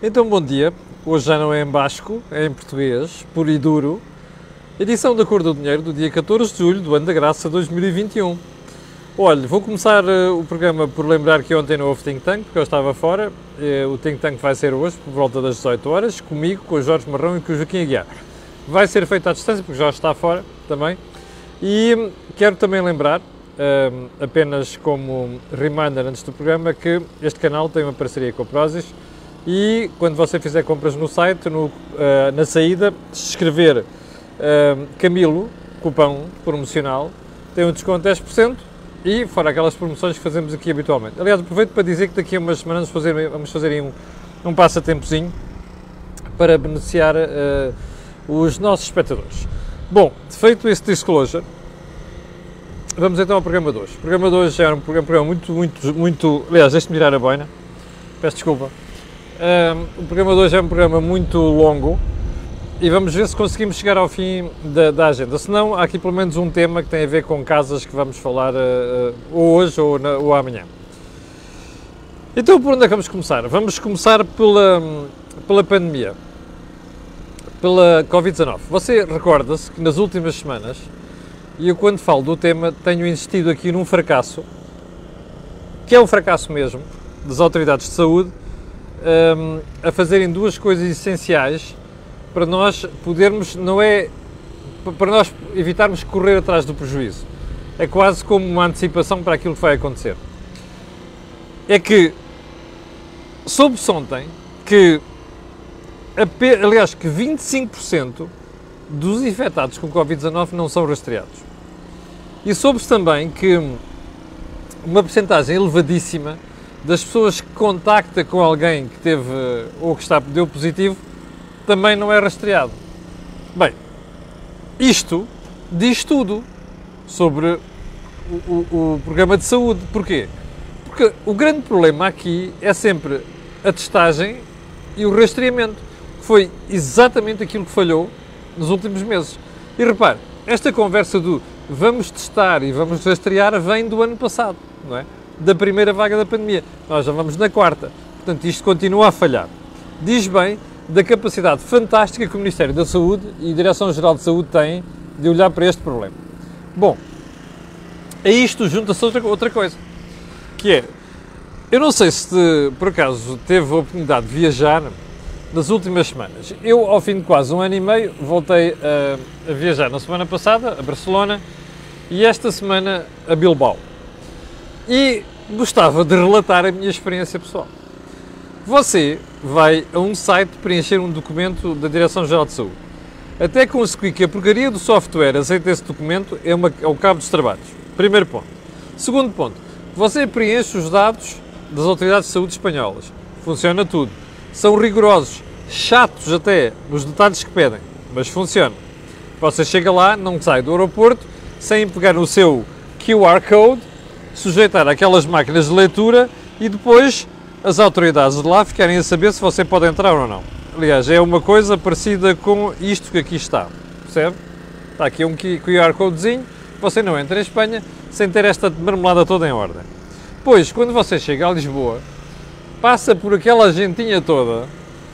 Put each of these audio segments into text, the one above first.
Então, bom dia. Hoje já não é em basco, é em português, puro e duro. Edição da Cor do Dinheiro do dia 14 de julho do ano da graça 2021. Olha, vou começar uh, o programa por lembrar que ontem não houve Think Tank, porque eu estava fora. Uh, o Think Tank vai ser hoje, por volta das 18 horas, comigo, com o Jorge Marrão e com o Joaquim Aguiar. Vai ser feito à distância, porque Jorge está fora também. E hum, quero também lembrar, uh, apenas como reminder antes do programa, que este canal tem uma parceria com a Prozis e quando você fizer compras no site, no, uh, na saída, se escrever uh, Camilo, cupão promocional, tem um desconto de 10% e fora aquelas promoções que fazemos aqui habitualmente. Aliás, aproveito para dizer que daqui a umas semanas vamos fazer, vamos fazer um, um passatempozinho para beneficiar uh, os nossos espectadores. Bom, feito esse disclosure, vamos então ao programa de hoje. O programa de hoje é um programa muito, muito, muito... Aliás, deixe-me virar a boina. Peço desculpa. Um, o programa de hoje é um programa muito longo e vamos ver se conseguimos chegar ao fim da, da, agenda. Se não, há aqui pelo menos um tema que tem a ver com casas que vamos falar uh, hoje ou, na, ou amanhã. Então, por onde é que vamos começar? Vamos começar pela, pela pandemia, pela Covid-19. Você recorda-se que nas últimas semanas, e eu quando falo do tema, tenho insistido aqui num fracasso, que é um fracasso mesmo, das autoridades de saúde, um, a fazerem duas coisas essenciais para nós podermos, não é para nós evitarmos correr atrás do prejuízo. É quase como uma antecipação para aquilo que vai acontecer. É que soube-se ontem que, aliás, que 25% dos infectados com Covid-19 não são rastreados. E soube-se também que uma porcentagem elevadíssima das pessoas que contacta com alguém que teve ou que está, deu positivo também não é rastreado. Bem, isto diz tudo sobre o, o, o, programa de saúde. Porquê? Porque o grande problema aqui é sempre a testagem e o rastreamento, que foi exatamente aquilo que falhou nos últimos meses. E repare, esta conversa do vamos testar e vamos rastrear vem do ano passado, não é? Da primeira vaga da pandemia. Nós já vamos na quarta. Portanto, isto continua a falhar. Diz bem da capacidade fantástica que o Ministério da Saúde e a Direção-Geral de Saúde têm de olhar para este problema. Bom, a isto junta-se outra, outra coisa, que é, eu não sei se por acaso teve a oportunidade de viajar nas últimas semanas. Eu, ao fim de quase um ano e meio, voltei a, a viajar na semana passada a Barcelona e esta semana a Bilbao e gostava de relatar a minha experiência pessoal. Você vai a um site preencher um documento da Direção-Geral de Saúde. Até consegui que a porcaria do software aceite esse documento é, uma, é o cabo dos trabalhos. Primeiro ponto. Segundo ponto, você preenche os dados das autoridades de saúde espanholas. Funciona tudo. São rigorosos, chatos até nos detalhes que pedem, mas funciona. Você chega lá, não sai do aeroporto sem pegar no seu QR Code sujeitar aquelas máquinas de leitura e depois as autoridades de lá ficarem a saber se você pode entrar ou não. Aliás, é uma coisa parecida com isto que aqui está, percebe? Está aqui um QR Codezinho, você não entra em Espanha sem ter esta marmelada toda em ordem. Pois, quando você chega a Lisboa, passa por aquela gentinha toda,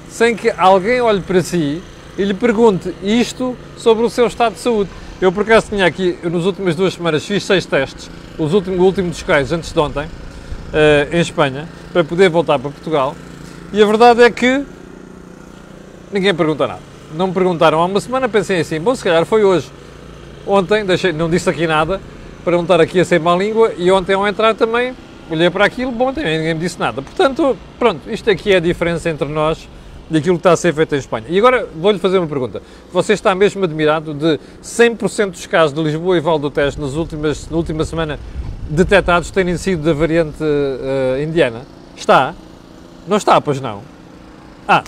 sem que alguém olhe para si e lhe pergunte isto sobre o seu estado de saúde. Eu, por acaso, tinha aqui, nas últimas duas semanas, fiz seis testes, os últimos, o último dos quais antes de ontem, uh, em Espanha, para poder voltar para Portugal. E a verdade é que ninguém pergunta nada. Não me perguntaram há uma semana, pensei assim, bom, se calhar foi hoje. Ontem, deixei, não disse aqui nada, para não estar aqui a ser má língua, e ontem ao entrar também, olhei para aquilo, bom, também ninguém me disse nada. Portanto, pronto, isto aqui é a diferença entre nós daquilo que está a ser feito em Espanha. E agora vou-lhe fazer uma pergunta. Você está mesmo admirado de 100% dos casos de Lisboa e Val do Tejo nas últimas, na última semana detectados terem sido da variante uh, indiana? Está? Não está, pois não? Ah,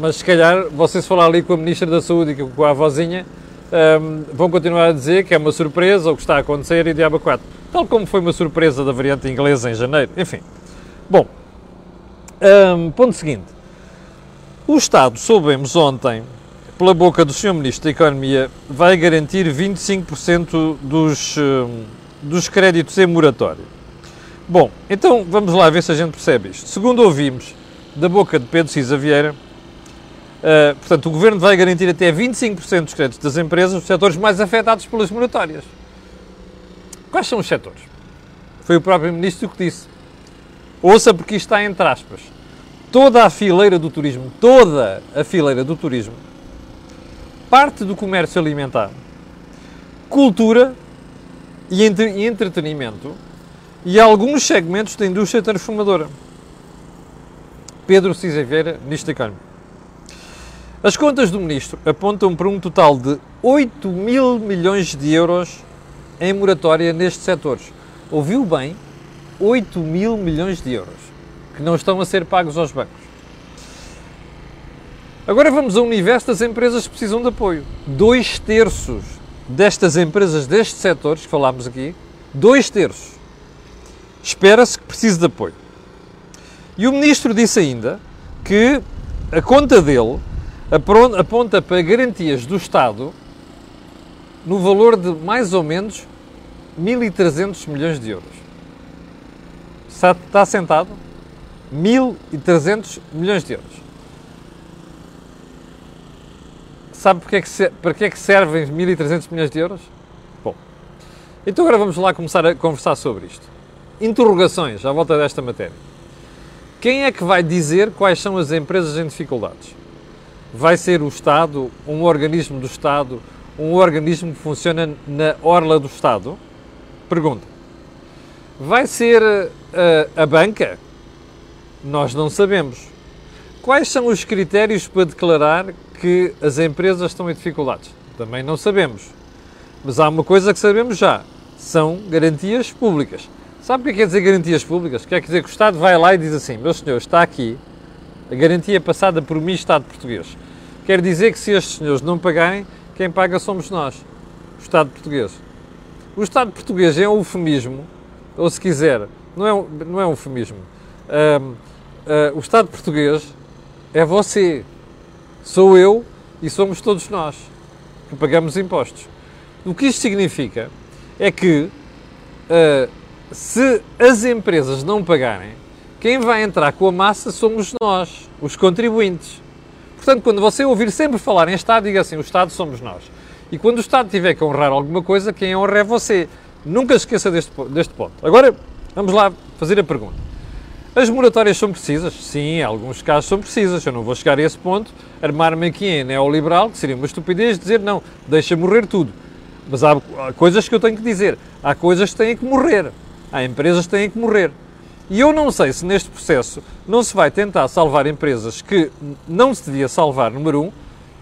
mas se calhar você se falar ali com a Ministra da Saúde e com a avózinha, um, ehm, vão continuar a dizer que é uma surpresa ou que está a acontecer e diabo 4. Tal como foi uma surpresa da variante inglesa em janeiro. Enfim. Bom, um, ehm, ponto seguinte. O Estado, soubemos ontem, pela boca do Sr. Ministro da Economia, vai garantir 25% dos, hum, dos créditos em moratório. Bom, então vamos lá ver se a gente percebe isto. Segundo ouvimos da boca de Pedro Cisa Vieira. Uh, portanto, o Governo vai garantir até 25% dos créditos das empresas nos setores mais afetados pelas moratórias. Quais são os setores? Foi o próprio Ministro que disse. Ouça porque isto está entre aspas. Toda a fileira do turismo, toda a fileira do turismo, parte do comércio alimentar, cultura e, entre, e entretenimento e alguns segmentos da indústria transformadora. Pedro Cisa Vieira, Ministro da Economia. As contas do Ministro apontam para um total de 8 mil milhões de euros em moratória nestes setores. Ouviu bem? 8 mil milhões de euros que não estão a ser pagos aos bancos. Agora vamos ao universo das empresas que precisam de apoio. Dois terços destas empresas, destes setores que falámos aqui, dois terços, espera-se que precise de apoio. E o Ministro disse ainda que a conta dele aponta para garantias do Estado no valor de mais ou menos 1.300 milhões de euros. Está, está sentado? 1.300 milhões de euros. Sabe para que, é que, para que é que servem 1.300 milhões de euros? Bom, então agora vamos lá começar a conversar sobre isto. Interrogações à volta desta matéria. Quem é que vai dizer quais são as empresas em dificuldades? Vai ser o Estado, um organismo do Estado, um organismo que funciona na orla do Estado? Pergunta. Vai ser eh, a banca? Nós não sabemos. Quais são os critérios para declarar que as empresas estão em dificuldades? Também não sabemos. Mas há uma coisa que sabemos já: são garantias públicas. Sabe o que é quer dizer garantias públicas? Quer dizer que o Estado vai lá e diz assim: meu senhor, está aqui a garantia passada por mim, Estado português. Quer dizer que se estes senhores não pagarem, quem paga somos nós, o Estado português. O Estado português é um eufemismo, ou se quiser, não é um, não é um eufemismo. Uh, uh, o Estado português é você, sou eu e somos todos nós que pagamos impostos. O que isto significa é que uh, se as empresas não pagarem, quem vai entrar com a massa somos nós, os contribuintes. Portanto, quando você ouvir sempre falar em Estado, diga assim: o Estado somos nós. E quando o Estado tiver que honrar alguma coisa, quem honra é você. Nunca esqueça deste, deste ponto. Agora, vamos lá fazer a pergunta. As moratórias são precisas? Sim, em alguns casos são precisas. Eu não vou chegar a esse ponto, armar-me aqui em neoliberal, que seria uma estupidez dizer não, deixa morrer tudo. Mas há coisas que eu tenho que dizer. Há coisas que têm que morrer. Há empresas que têm que morrer. E eu não sei se neste processo não se vai tentar salvar empresas que não se devia salvar, número um,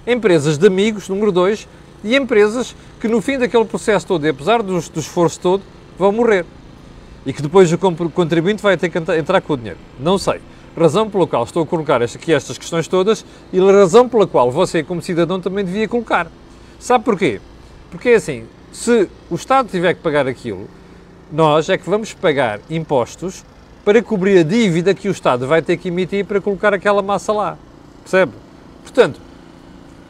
empresas de amigos, número dois, e empresas que no fim daquele processo todo, e apesar do, do esforço todo, vão morrer e que depois o contribuinte vai ter que entrar com o dinheiro. Não sei. Razão pela qual estou a colocar aqui estas questões todas e a razão pela qual você, como cidadão, também devia colocar. Sabe porquê? Porque é assim, se o Estado tiver que pagar aquilo, nós é que vamos pagar impostos para cobrir a dívida que o Estado vai ter que emitir para colocar aquela massa lá. Percebe? Portanto,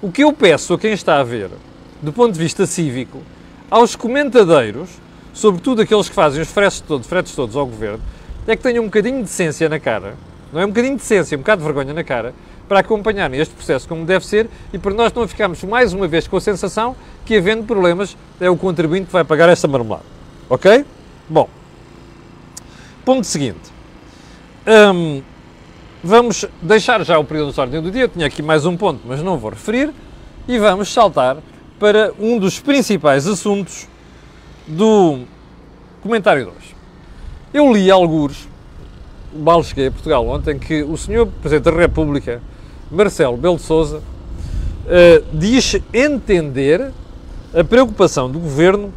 o que eu peço a quem está a ver, do ponto de vista cívico, aos comentadeiros, sobretudo aqueles que fazem os fretes todos, fretes todos ao governo, é que tenham um bocadinho de decência na cara, não é um bocadinho de decência, um bocado de vergonha na cara, para acompanharem este processo como deve ser e para nós não ficarmos mais uma vez com a sensação que, havendo problemas, é o contribuinte que vai pagar esta marmelada. Ok? Bom, ponto seguinte. Hum, vamos deixar já o período de ordem do dia. Eu tinha aqui mais um ponto, mas não vou referir. E vamos saltar para um dos principais assuntos do comentário de hoje. Eu li alguns, mal cheguei a Portugal ontem, que o senhor Presidente da República, Marcelo Belo Souza, uh, diz entender a preocupação do Governo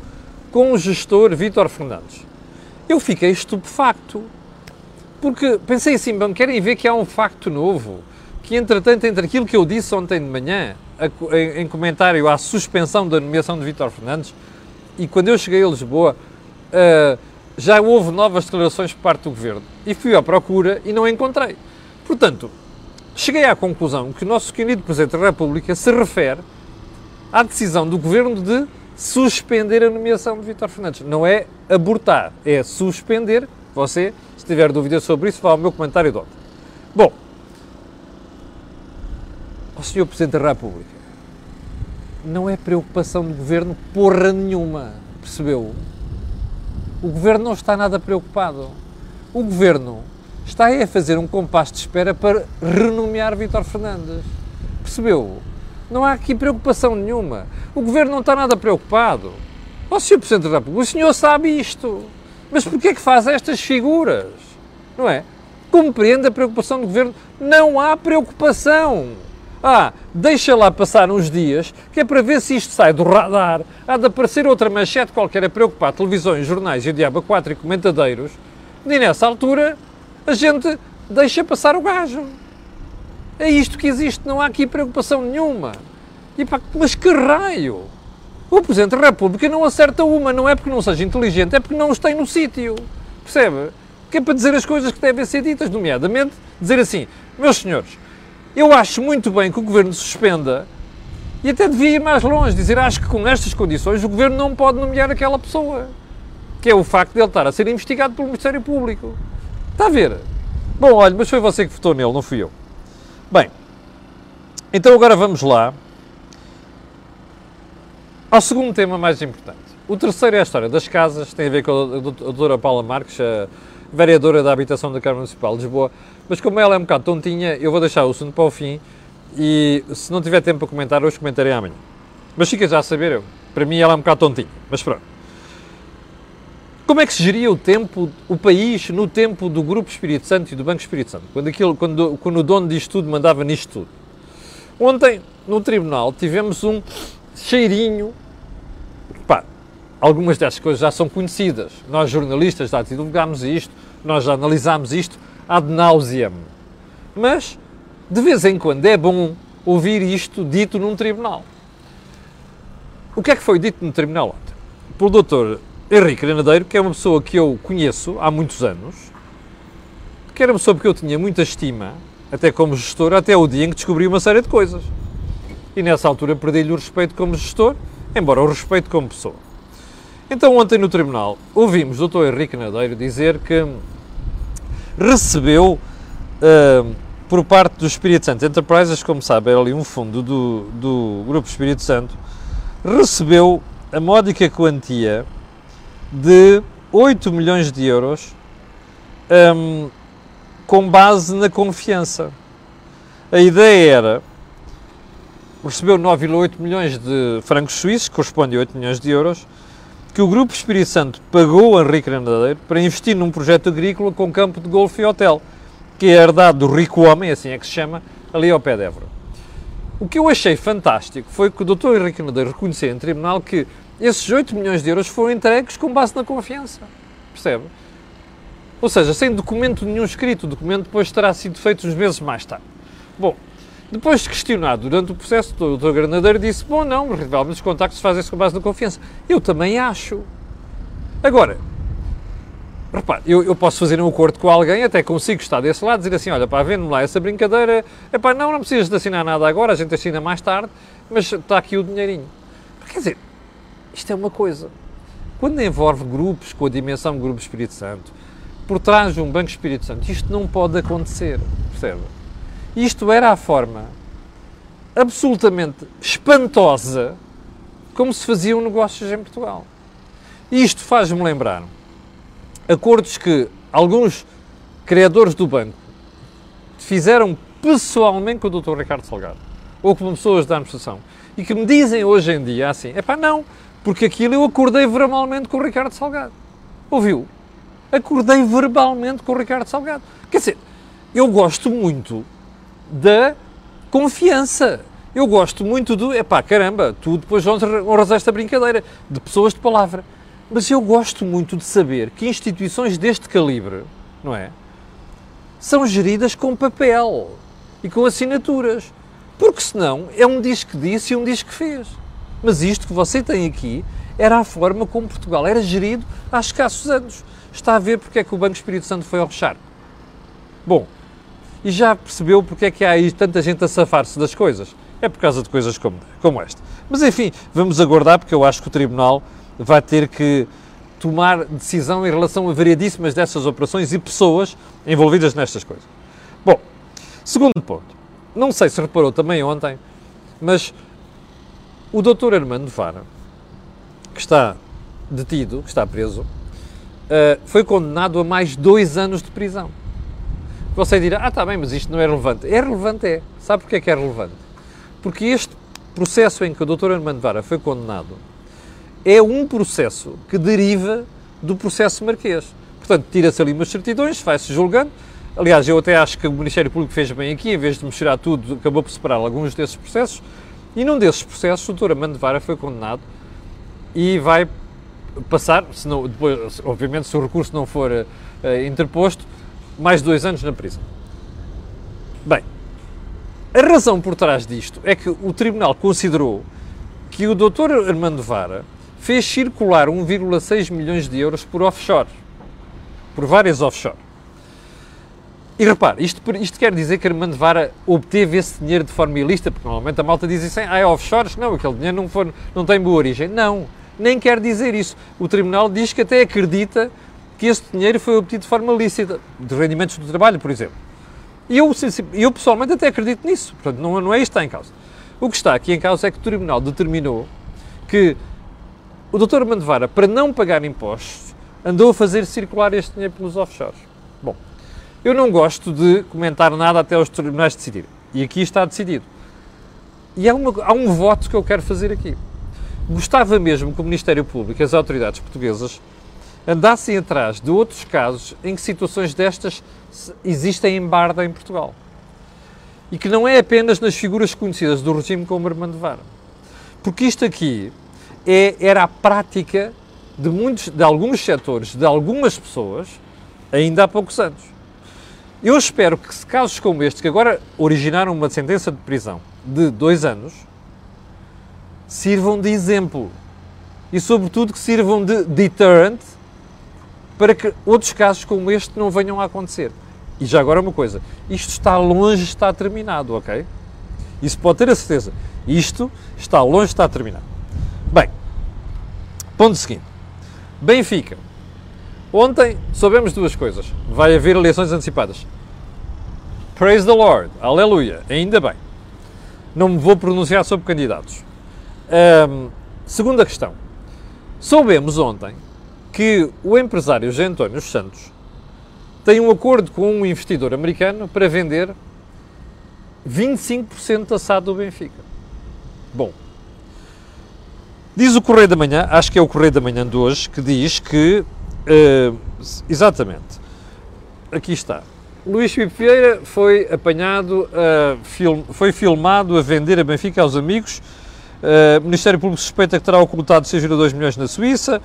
com o gestor Vítor Fernandes. Eu fiquei estupefacto, porque pensei assim, bom, querem ver que há um facto novo, que entretanto, entre aquilo que eu disse ontem de manhã, em comentário à suspensão da nomeação de Vítor Fernandes, e quando eu cheguei a Lisboa, uh, já houve novas declarações por parte do governo. E fui à procura e não encontrei. Portanto, cheguei à conclusão que o nosso querido Presidente da República se refere à decisão do governo de suspender a nomeação de Vítor Fernandes. Não é abortar, é suspender. Você, se tiver dúvidas sobre isso, vá ao meu comentário de ontem. Bom, ao Sr. Presidente da República, não é preocupação do Governo porra nenhuma, percebeu? O Governo não está nada preocupado. O Governo está aí a fazer um compasso de espera para renomear Vítor Fernandes. Percebeu? Não há aqui preocupação nenhuma. O Governo não está nada preocupado. Ó oh, Sr. Presidente da República, o senhor sabe isto. Mas porquê é que faz estas figuras? Não é? Compreende a preocupação do Governo? Não há preocupação. Ah, deixa lá passar uns dias, que é para ver se isto sai do radar. Há de aparecer outra manchete qualquer a preocupar televisões, jornais e o diabo 4 e comentadeiros. E nessa altura a gente deixa passar o gajo. É isto que existe, não há aqui preocupação nenhuma. E pá, mas que raio! O Presidente da República não acerta uma, não é porque não seja inteligente, é porque não os tem no sítio. Percebe? Que é para dizer as coisas que devem ser ditas, nomeadamente dizer assim: meus senhores, eu acho muito bem que o Governo suspenda e até devia ir mais longe, dizer acho que com estas condições o Governo não pode nomear aquela pessoa, que é o facto de ele estar a ser investigado pelo Ministério Público. Está a ver? Bom, olha, mas foi você que votou nele, não fui eu. Bem, então agora vamos lá ao segundo tema mais importante. O terceiro é a história das casas, tem a ver com a doutora Paula Marques, a vereadora da Habitação da Câmara Municipal de Lisboa, mas como ela é um bocado tontinha, eu vou deixar o assunto para o fim e se não tiver tempo para comentar, hoje comentarei amanhã. Mas fica já a saber, eu, para mim ela é um bocado tontinha, mas pronto. Como é que se geria o tempo, o país, no tempo do Grupo Espírito Santo e do Banco Espírito Santo? Quando, aquilo, quando, quando o dono disto tudo mandava nisto tudo. Ontem, no tribunal, tivemos um cheirinho. Algumas destas coisas já são conhecidas. Nós, jornalistas, já divulgámos isto, nós já analisámos isto ad nauseam. Mas, de vez em quando, é bom ouvir isto dito num tribunal. O que é que foi dito no tribunal ontem? Pelo doutor Henrique Granadeiro, que é uma pessoa que eu conheço há muitos anos, que era uma pessoa porque eu tinha muita estima, até como gestor, até o dia em que descobri uma série de coisas. E nessa altura perdi-lhe o respeito como gestor, embora o respeito como pessoa. Então, ontem no tribunal, ouvimos o Dr. Henrique Nadeiro dizer que recebeu, uh, por parte do Espírito Santo Enterprises, como sabe, era ali um fundo do, do Grupo Espírito Santo, recebeu a módica quantia de 8 milhões de euros um, com base na confiança. A ideia era recebeu 9,8 milhões de francos suíços, corresponde a 8 milhões de euros, que o Grupo Espírito Santo pagou a Henrique Grandadeiro para investir num projeto agrícola com campo de golfe e hotel, que é herdado do rico homem, assim é que se chama, ali ao pé de Évora. O que eu achei fantástico foi que o Dr. Henrique Grandadeiro reconheceu em tribunal que esses 8 milhões de euros foram entregues com base na confiança. Percebe? Ou seja, sem documento nenhum escrito, o documento depois terá sido feito uns meses mais tarde. Bom, depois de questionado durante o processo, o Dr. Granadeiro disse: Bom, não, realmente os contactos fazem-se com base na confiança. Eu também acho. Agora, repare, eu, eu, posso fazer um acordo com alguém, até consigo estar desse lado, dizer assim: Olha, pá, vendo lá essa brincadeira, é pá, não, não precisas de assinar nada agora, a gente assina mais tarde, mas está aqui o dinheirinho. Quer dizer, isto é uma coisa. Quando envolve grupos com a dimensão Grupo Espírito Santo, por trás de um Banco Espírito Santo, isto não pode acontecer, percebe? Isto era a forma absolutamente espantosa como se faziam negócios em Portugal. Isto faz-me lembrar acordos que alguns criadores do banco fizeram pessoalmente com o Dr. Ricardo Salgado ou com pessoas da administração e que me dizem hoje em dia assim: é pá, não, porque aquilo eu acordei verbalmente com o Ricardo Salgado. Ouviu? Acordei verbalmente com o Ricardo Salgado. Quer dizer, eu gosto muito da confiança. Eu gosto muito do. Epá, caramba, tu depois honras esta brincadeira de pessoas de palavra. Mas eu gosto muito de saber que instituições deste calibre, não é? São geridas com papel e com assinaturas. Porque senão é um diz que disse e um diz que fez. Mas isto que você tem aqui era a forma como Portugal era gerido há escassos anos. Está a ver porque é que o Banco Espírito Santo foi ao charco. Bom, e já percebeu porque é que há aí tanta gente a safar-se das coisas? É por causa de coisas como, como esta. Mas enfim, vamos aguardar porque eu acho que o Tribunal vai ter que tomar decisão em relação a variadíssimas dessas operações e pessoas envolvidas nestas coisas. Bom, segundo ponto. não sei se reparou também ontem, mas o doutor Armando Vara, que está detido, que está preso, uh, foi condenado a mais dois anos de prisão. Você dirá, ah, está bem, mas isto não é relevante. É relevante, é. Sabe porquê que é relevante? Porque este processo em que o doutor Armando Vara foi condenado é um processo que deriva do processo marquês. Portanto, tira-se ali umas certidões, vai-se julgando. Aliás, eu até acho que o Ministério Público fez bem aqui, em vez de misturar tudo, acabou por separar alguns desses processos. E num desses processos, o doutor Armando Vara foi condenado e vai passar, se não, depois, obviamente, se o recurso não for uh, interposto, mais dois anos na prisão. Bem, a razão por trás disto é que o Tribunal considerou que o Dr. Armando Vara fez circular 1,6 milhões de euros por offshore, por várias offshore. E repare, isto, isto quer dizer que Armando Vara obteve esse dinheiro de forma ilícita, porque normalmente a malta diz assim, ah, é offshores? Não, aquele dinheiro não, for, não tem boa origem. Não, nem quer dizer isso. O Tribunal diz que até acredita que esse dinheiro foi obtido de forma lícita, de rendimentos do trabalho, por exemplo. E eu, eu pessoalmente até acredito nisso, portanto não, não é isto que está em causa. O que está aqui em causa é que o Tribunal determinou que o Dr. Armando Vara, para não pagar impostos, andou a fazer circular este dinheiro pelos offshores. Bom, eu não gosto de comentar nada até os tribunais decidirem. E aqui está decidido. E há, uma, há um voto que eu quero fazer aqui. Gostava mesmo que o Ministério Público e as autoridades portuguesas andassem atrás de outros casos em que situações destas existem em barda em Portugal. E que não é apenas nas figuras conhecidas do regime como Armando Vara. Porque isto aqui é, era a prática de, muitos, de alguns setores, de algumas pessoas, ainda há poucos anos. Eu espero que casos como este, que agora originaram uma sentença de prisão de dois anos, sirvam de exemplo. E, sobretudo, que sirvam de deterrent para que outros casos como este não venham a acontecer. E já agora uma coisa, isto está longe de estar terminado, ok? Isso pode ter a certeza. Isto está longe de estar terminado. Bem, ponto seguinte. Benfica. Ontem soubemos duas coisas. Vai haver eleições antecipadas. Praise the Lord. Aleluia. Ainda bem. Não me vou pronunciar sobre candidatos. Segunda questão. Soubemos ontem que o empresário José António Santos tem um acordo com um investidor americano para vender 25% da SAD do Benfica. Bom, diz o Correio da Manhã, acho que é o Correio da Manhã de hoje, que diz que, uh, exatamente, aqui está, Luís Filipe Vieira foi apanhado, uh, film, foi filmado a vender a Benfica aos amigos, uh, o Ministério Público suspeita que terá ocultado 6,2 milhões na Suíça,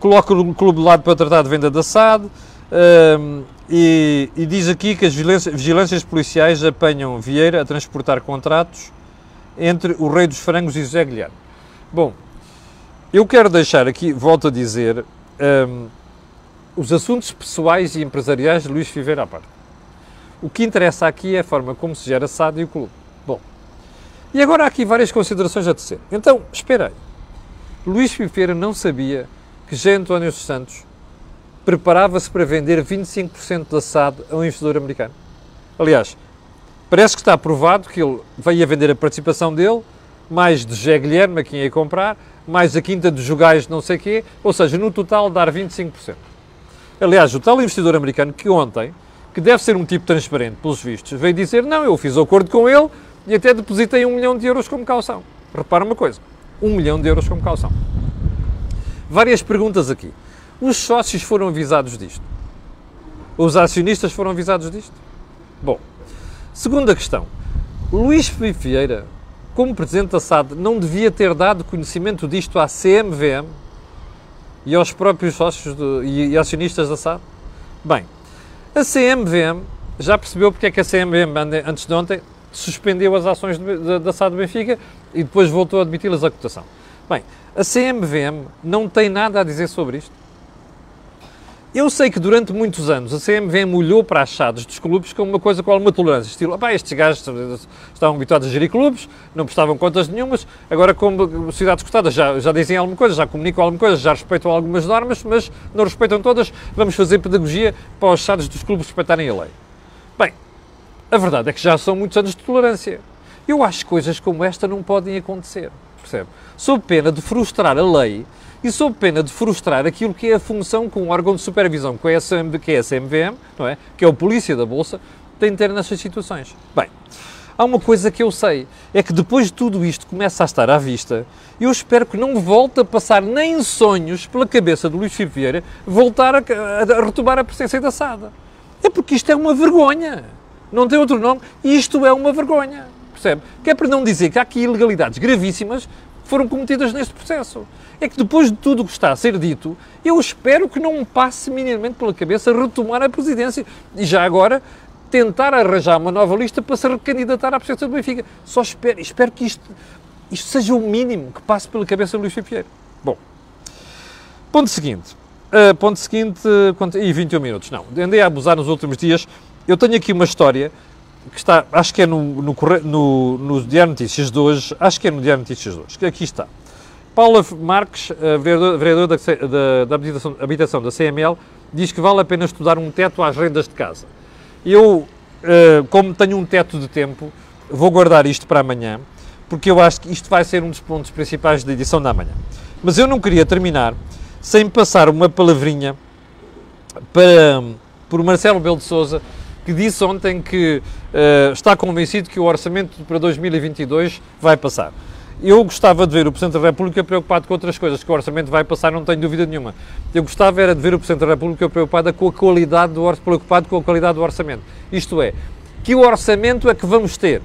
coloca o clube de lado para tratar de venda da SAD um, e, e, diz aqui que as vigilâncias, vigilâncias, policiais apanham Vieira a transportar contratos entre o Rei dos Frangos e José Guilherme. Bom, eu quero deixar aqui, volto a dizer, um, os assuntos pessoais e empresariais de Luís Fiveira à parte. O que interessa aqui é a forma como se gera SAD e o clube. Bom, e agora há aqui várias considerações a tecer. Então, espera aí. Luís Fiveira não sabia que José António Santos preparava-se para vender 25% da SAD a um investidor americano. Aliás, parece que está provado que ele veio a vender a participação dele, mais de José Guilherme, a quem ia comprar, mais a quinta dos Jogais não sei quê, ou seja, no total dar 25%. Aliás, o tal investidor americano que ontem, que deve ser um tipo transparente pelos vistos, veio dizer, não, eu fiz acordo com ele e até depositei um milhão de euros como caução. Repara uma coisa, um milhão de euros como caução. Várias perguntas aqui. Os sócios foram avisados disto? Os acionistas foram avisados disto? Bom, segunda questão. Luís Filipe Vieira, como Presidente da SAD, não devia ter dado conhecimento disto à CMVM e aos próprios sócios de, e, e acionistas da SAD? Bem, a CMVM já percebeu porque é que a CMVM, antes de ontem, suspendeu as ações da SAD Benfica e depois voltou a admiti-las à cotação. Bem, a CMVM não tem nada a dizer sobre isto. Eu sei que durante muitos anos a CMVM olhou para as SADs dos clubes como uma coisa com alguma tolerância. Estilo, estes gajos estavam habituados a gerir clubes, não prestavam contas nenhumas, agora como sociedades cotadas já, já dizem alguma coisa, já comunicam alguma coisa, já respeitam algumas normas, mas não respeitam todas, vamos fazer pedagogia para os SADs dos clubes respeitarem a lei. Bem, a verdade é que já são muitos anos de tolerância. Eu acho que coisas como esta não podem acontecer, percebe? Sob pena de frustrar a lei e sob pena de frustrar aquilo que é a função que um órgão de supervisão, que é a, que é a CMVM, não é? que é o Polícia da Bolsa, tem de ter nessas situações. Bem, há uma coisa que eu sei, é que depois de tudo isto começa a estar à vista, eu espero que não volte a passar nem em sonhos pela cabeça do Luís Filipe Vieira voltar a, a, a retomar a presença da SAD. É porque isto é uma vergonha. Não tem outro nome. Isto é uma vergonha. Percebe? Que é para não dizer que há aqui ilegalidades gravíssimas que foram cometidas neste processo. É que depois de tudo o que está a ser dito, eu espero que não me passe minimamente pela cabeça retomar a presidência. E já agora tentar arranjar uma nova lista para se recandidatar à presidência do Benfica. Só espero, espero que isto, isto seja o mínimo que passe pela cabeça do Luís Filipe Bom, ponto seguinte. Uh, ponto seguinte, uh, e 21 minutos. Não, andei a abusar nos últimos dias. Eu tenho aqui uma história que está, acho que é no, no, no, no Diário Notícias de hoje, acho que é no Diário Notícias de hoje, que aqui está. Paula Marques, vereador, vereador da, da, da habitação, habitação, da CML, diz que vale a pena estudar um teto às rendas de casa. Eu, uh, como tenho um teto de tempo, vou guardar isto para amanhã, porque eu acho que isto vai ser um dos pontos principais da edição da manhã. Mas eu não queria terminar sem passar uma palavrinha para, por Marcelo Belo de Souza, que disse ontem que uh, está convencido que o orçamento para 2022 vai passar. Eu gostava de ver o Presidente da República preocupado com outras coisas, que o orçamento vai passar, não tenho dúvida nenhuma. Eu gostava era de ver o Presidente da República preocupado com a qualidade do preocupado com a qualidade do orçamento. Isto é, que orçamento é que vamos ter?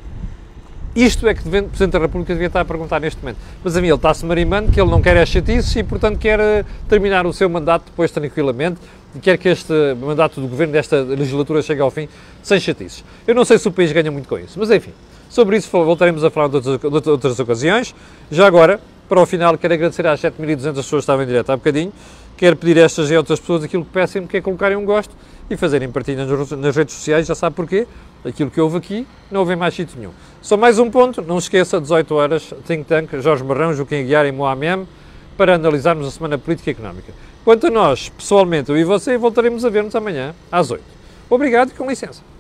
Isto é que o Presidente da República devia estar a perguntar neste momento. Mas a mim ele está-se marimando que ele não quer é chatice e, portanto, quer eh, terminar o seu mandato depois tranquilamente e quer que este mandato do Governo desta legislatura chegue ao fim sem chatices. Eu não sei se o país ganha muito com isso, mas enfim, sobre isso voltaremos a falar de outras, de outras ocasiões. Já agora, para o final, quero agradecer às 7.200 pessoas que estavam em direto há bocadinho. Quero pedir a estas e outras pessoas aquilo que peçam, que é colocarem um gosto e fazerem partilha nas redes sociais, já sabe porquê aquilo que houve aqui, não houve mais sítio nenhum. Só mais um ponto, não esqueça, 18 horas, Think Tank, Jorge Marrão, Joaquim Guiar e Moamem, para analisarmos a Semana Política e Económica. Quanto a nós, pessoalmente, eu e você, voltaremos a ver-nos amanhã, às 8. Obrigado e com licença.